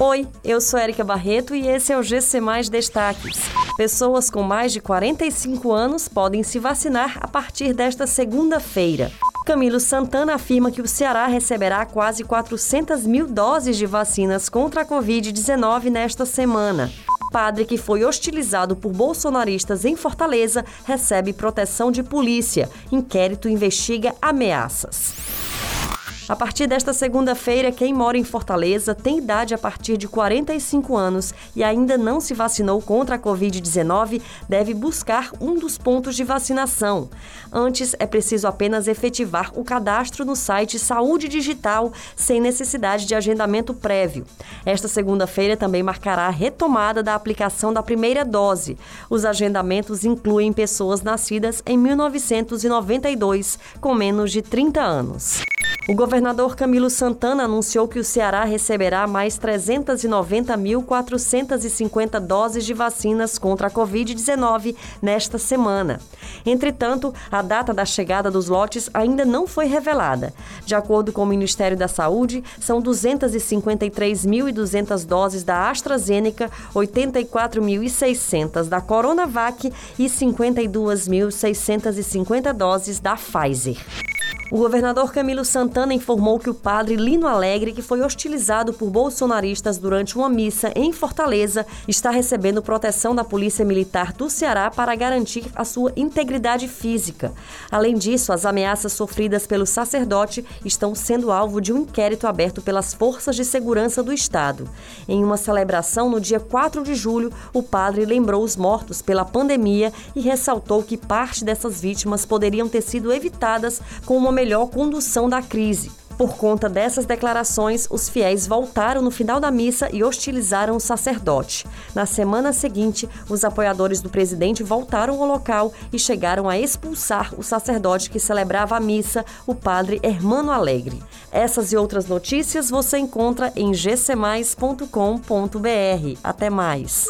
Oi, eu sou Erika Barreto e esse é o GC Mais Destaques. Pessoas com mais de 45 anos podem se vacinar a partir desta segunda-feira. Camilo Santana afirma que o Ceará receberá quase 400 mil doses de vacinas contra a Covid-19 nesta semana. Padre que foi hostilizado por bolsonaristas em Fortaleza recebe proteção de polícia. Inquérito investiga ameaças. A partir desta segunda-feira, quem mora em Fortaleza tem idade a partir de 45 anos e ainda não se vacinou contra a Covid-19 deve buscar um dos pontos de vacinação. Antes, é preciso apenas efetivar o cadastro no site Saúde Digital sem necessidade de agendamento prévio. Esta segunda-feira também marcará a retomada da aplicação da primeira dose. Os agendamentos incluem pessoas nascidas em 1992 com menos de 30 anos. O governador Camilo Santana anunciou que o Ceará receberá mais 390.450 doses de vacinas contra a Covid-19 nesta semana. Entretanto, a data da chegada dos lotes ainda não foi revelada. De acordo com o Ministério da Saúde, são 253.200 doses da AstraZeneca, 84.600 da Coronavac e 52.650 doses da Pfizer. O governador Camilo Santana informou que o padre Lino Alegre, que foi hostilizado por bolsonaristas durante uma missa em Fortaleza, está recebendo proteção da Polícia Militar do Ceará para garantir a sua integridade física. Além disso, as ameaças sofridas pelo sacerdote estão sendo alvo de um inquérito aberto pelas forças de segurança do Estado. Em uma celebração no dia 4 de julho, o padre lembrou os mortos pela pandemia e ressaltou que parte dessas vítimas poderiam ter sido evitadas com uma melhor condução da crise. Por conta dessas declarações, os fiéis voltaram no final da missa e hostilizaram o sacerdote. Na semana seguinte, os apoiadores do presidente voltaram ao local e chegaram a expulsar o sacerdote que celebrava a missa, o padre Hermano Alegre. Essas e outras notícias você encontra em gcmais.com.br. Até mais.